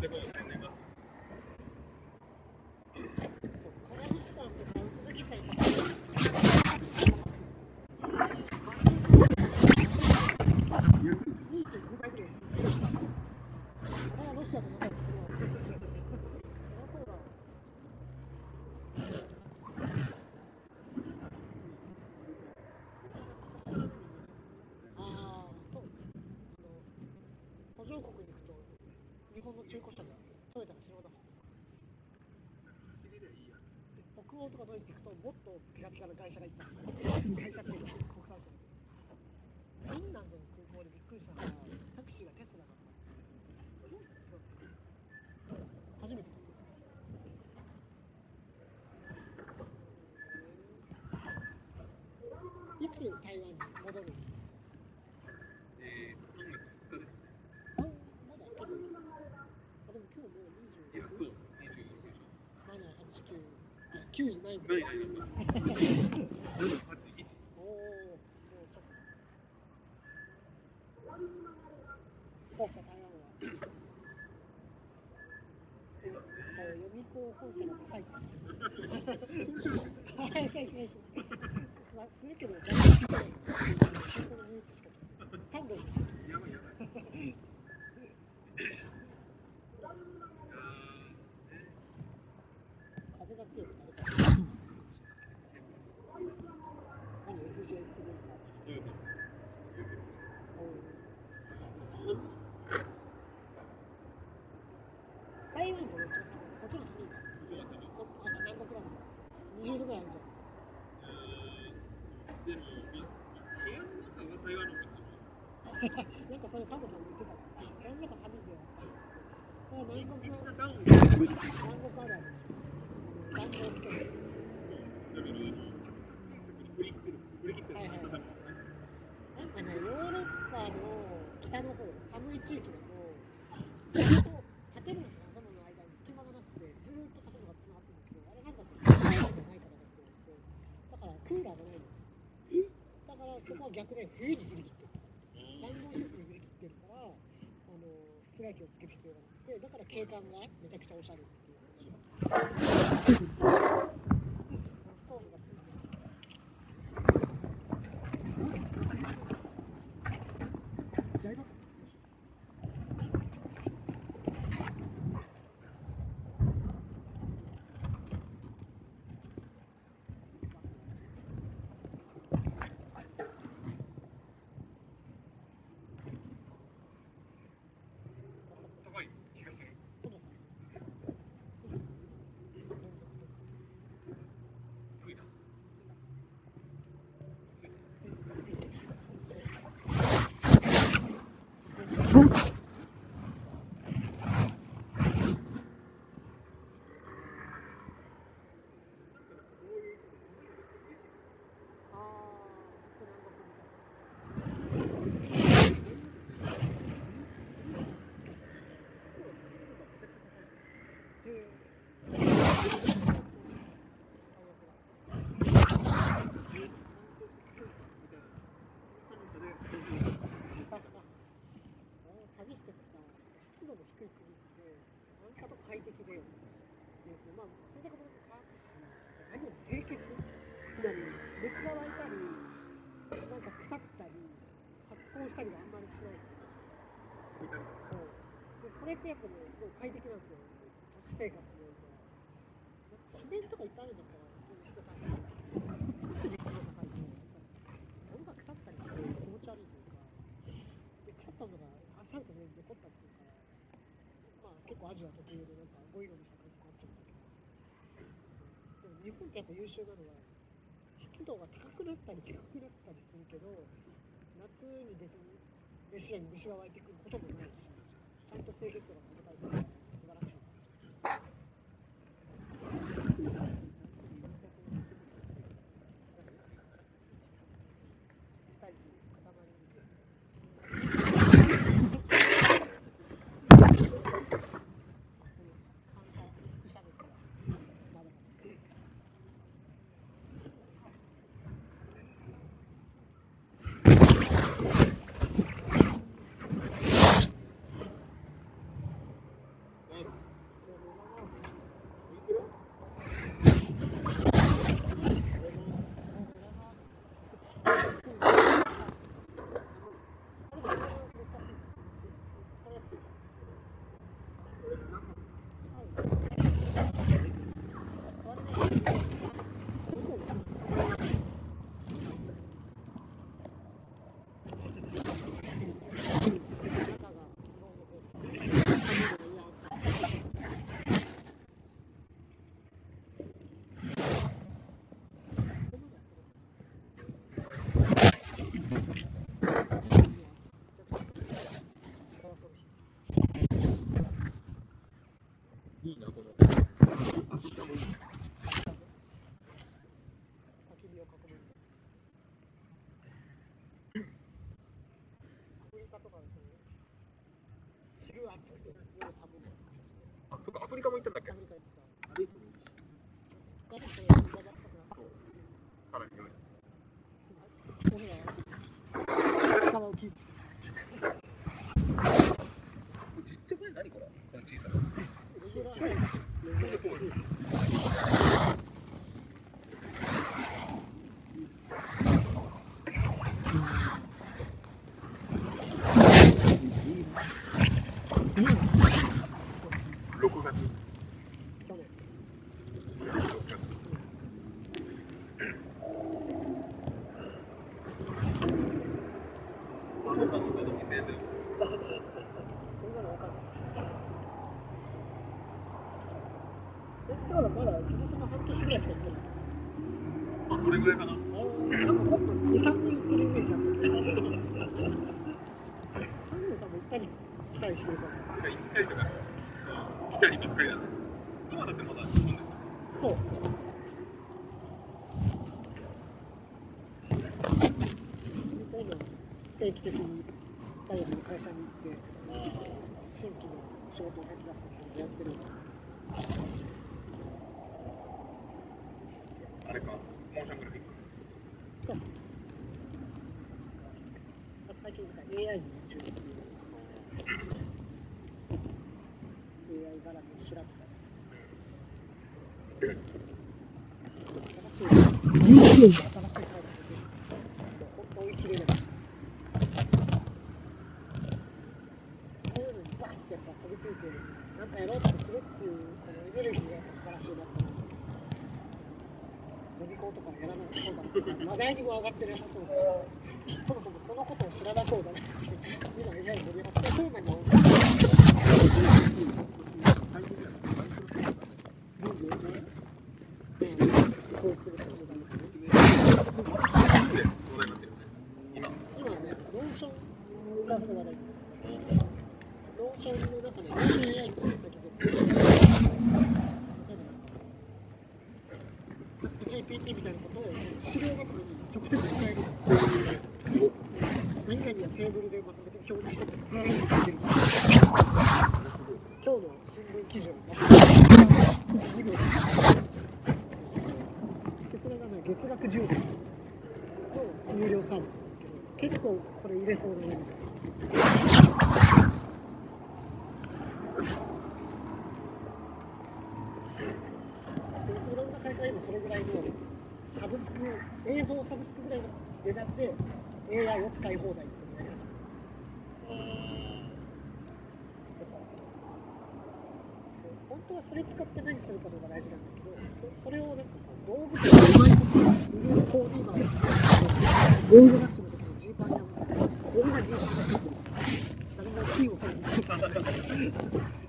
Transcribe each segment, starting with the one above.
the Mexico. アの会社がいっぱい会社っていうか国産車フィンランドの空港でびっくりした。のはタクシーがテスラだった。そうです初めていつ台湾に戻るじゃないんだ。はい、ですね。ま、するけど。逆に冬に振り切ってる、暖房施設に振り切ってるから、あの室外機をつける必要がなくて、だから景観がめちゃくちゃおしゃれっていう。れってやっぱね、すごい快適なんですよ、都市生活においては。自然とかいっぱいあるんだから、質が高い。質が高いと、物が腐ったりして気持ち悪いというか、で腐ったのがアさフと残ったりするから、まあ結構アジア特有でなんかゴいゴにした感じになっちゃうんだけど。でも日本ってやっぱ優秀なのは湿度が高くなったり低くなったりするけど夏に別にロシアに虫が湧いてくることもないしちゃんと清潔が高い。ahorita en. 知らなそうだね。今、えら盛り上がった。そうなんだ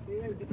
AI で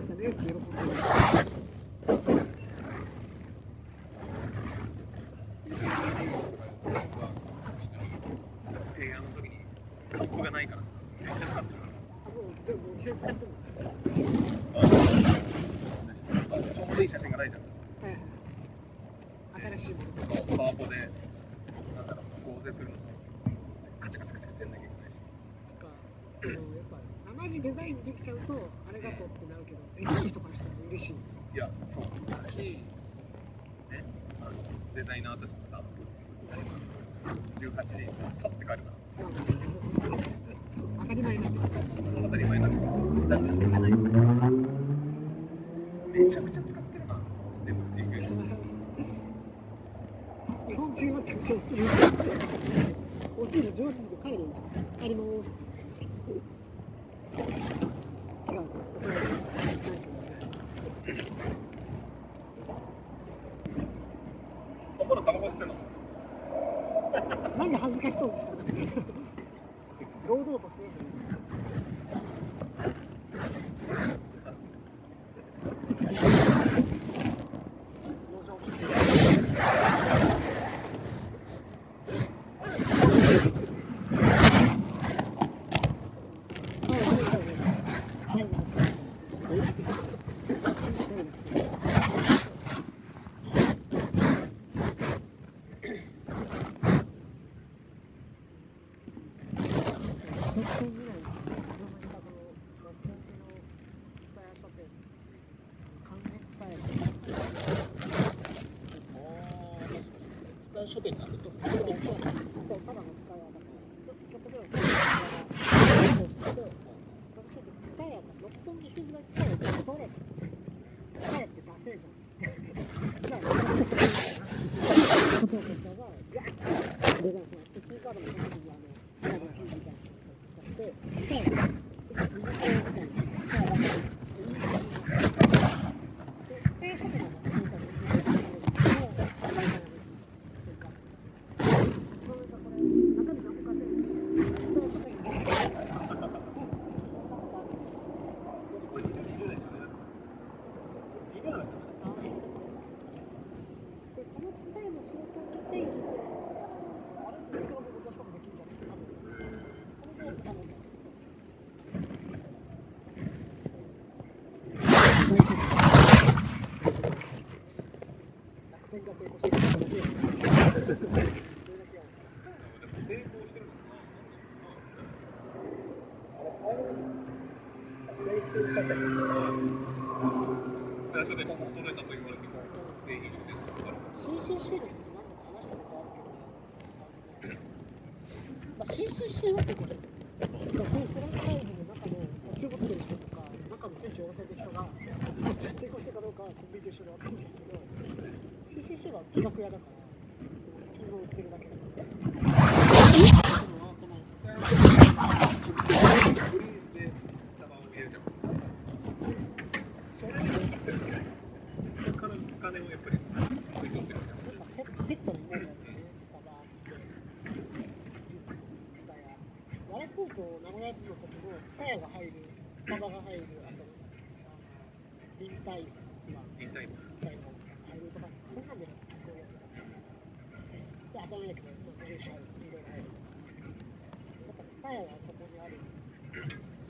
escopeta.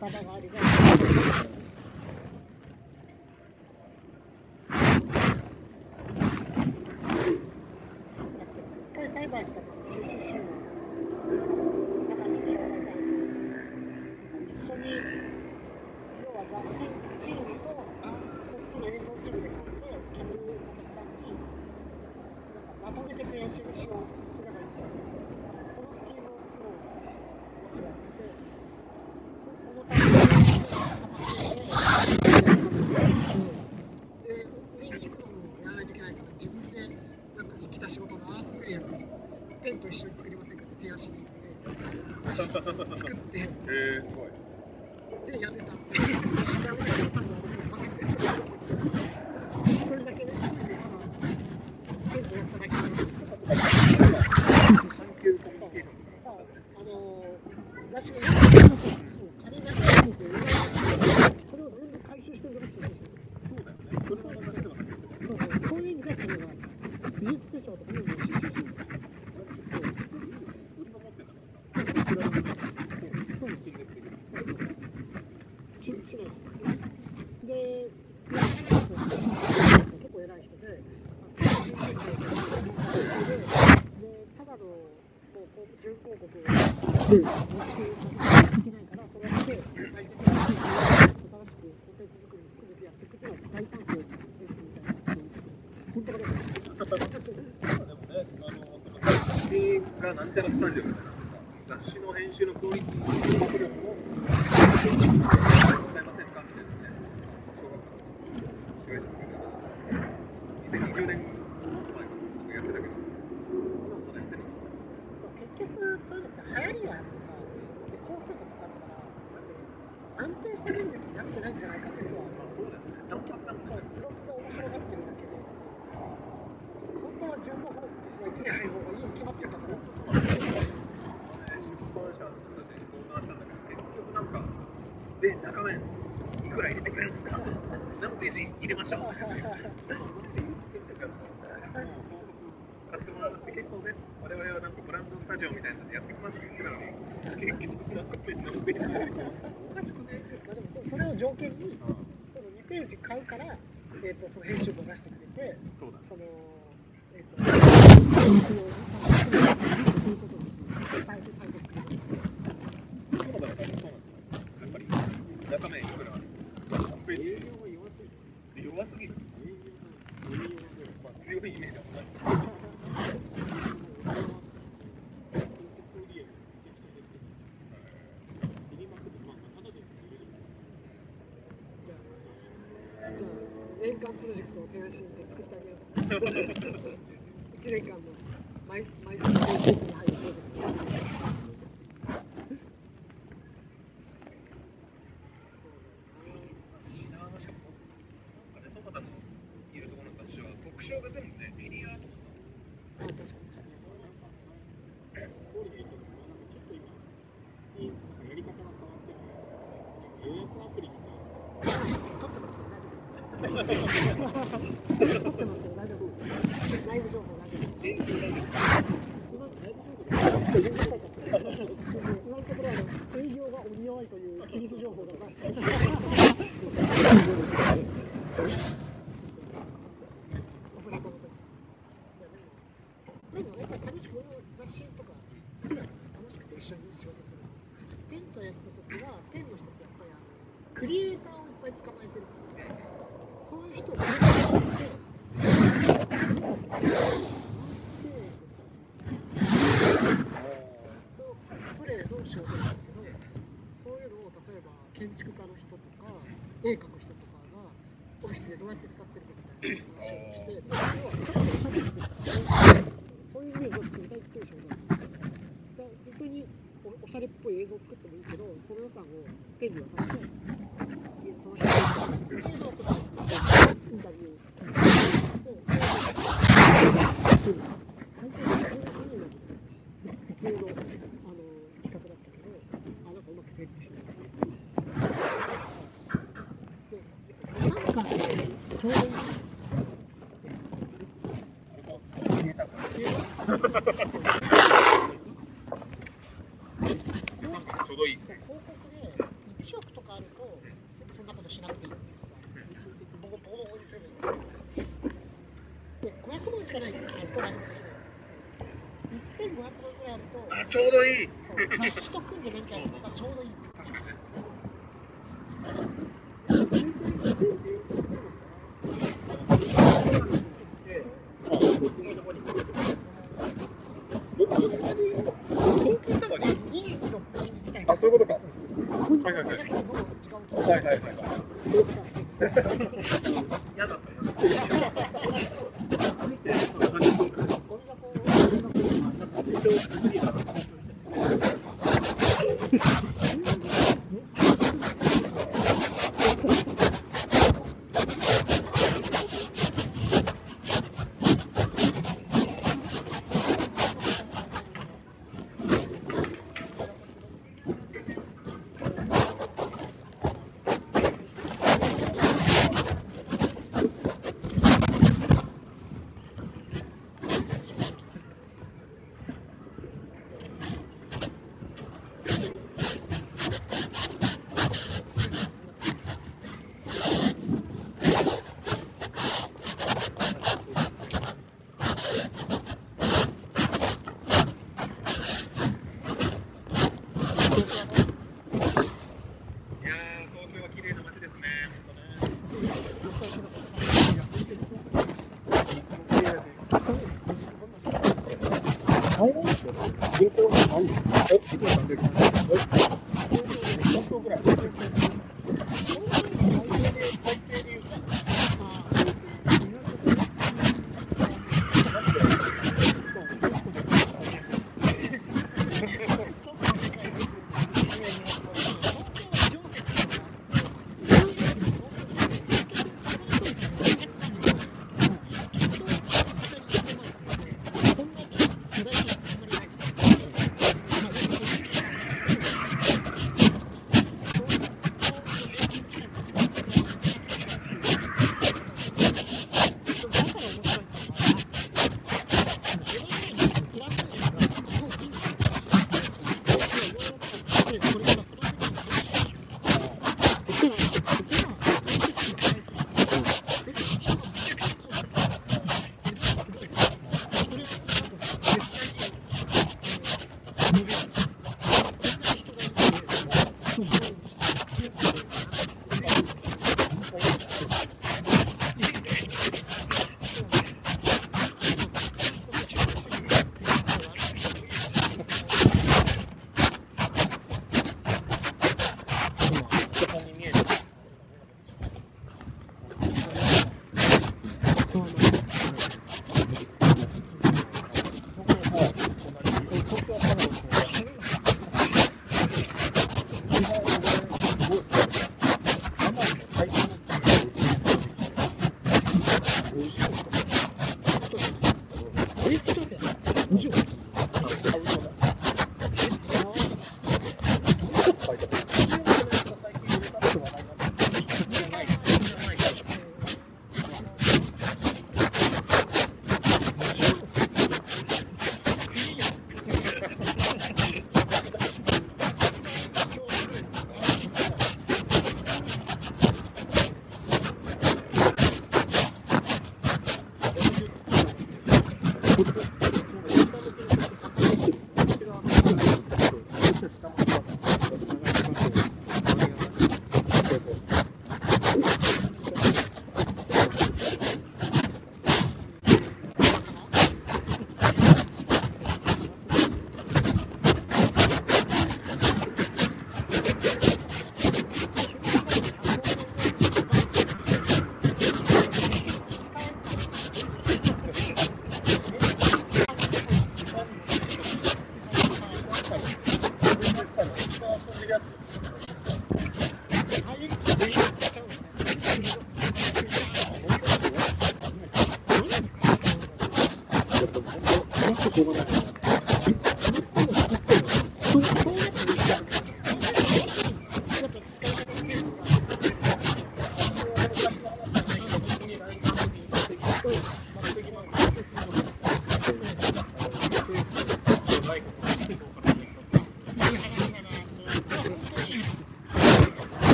スタバがあたはペンの人ってやっぱりあのクリエイターをいっぱい捕まえ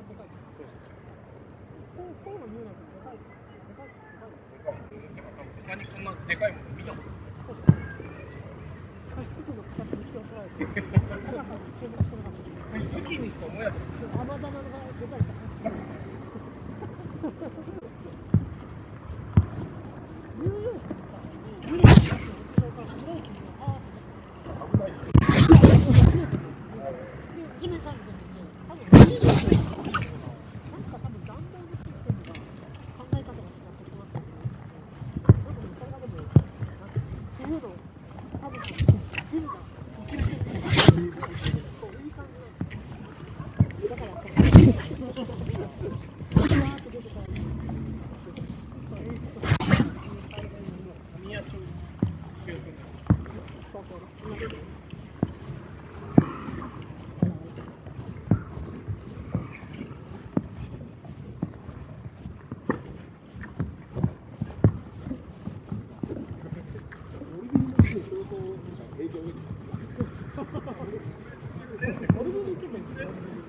ルとして一番でかい。そう、そうも見えないけど、でかい。でかい、でかい。でかい。でかいでかいでかいもの見たことない。そうですね。加湿器の形に気を取られて、高さに注目してなかった。好きにしか思えなかった。甘玉がでかいした加湿器。ニューヨークとか、ビルの形の後ろから白い煙が、あー危ないじゃん。で、地面から見てるんで、多分ビルなんか多分暖房のシステムが考え方が違ってそうなってるなんかでもそれがでも、なんていうの冬の多分ビルが突きしてるそう、いい感じなんですよ。だから、こう、うわーって出てから、そう、演出とか、海外の神谷町の記憶になる。東京の。オルビル行けばいいんですよ。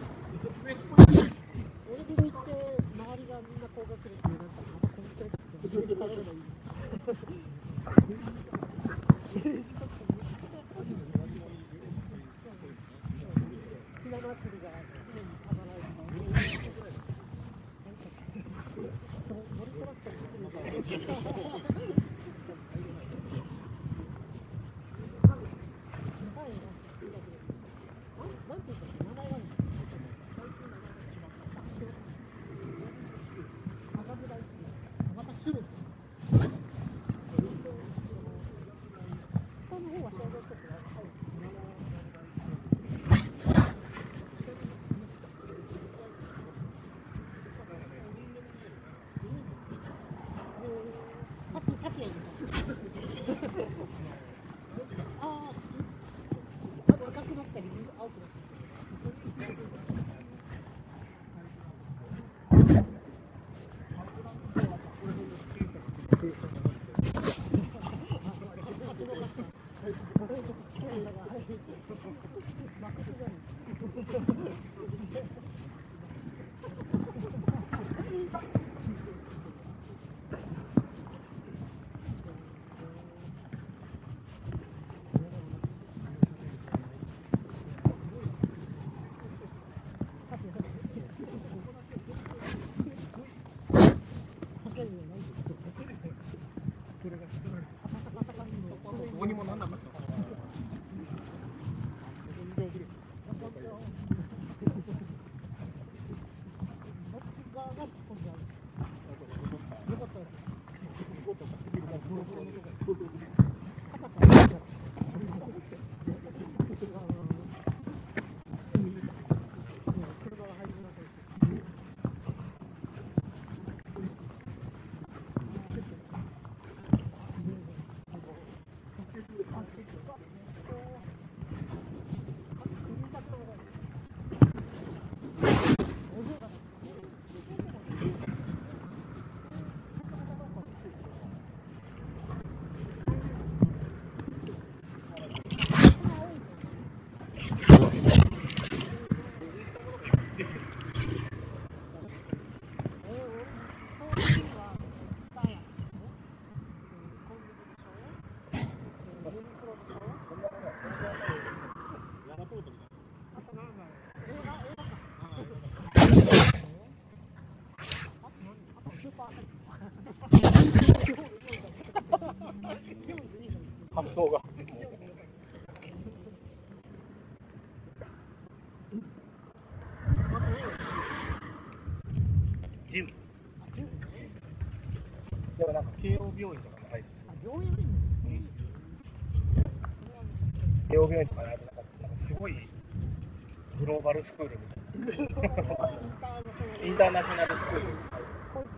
ローバルスクールみたいな。インターナショナルスクール。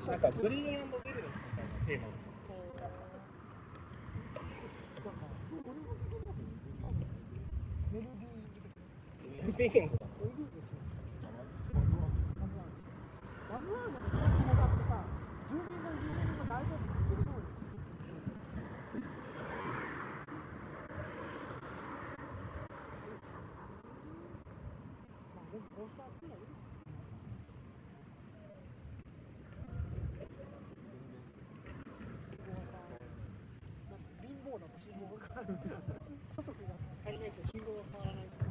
なんかグリーンビルですみたいなテーマメルビンもう分かる。が足りないと信号が変わらないし。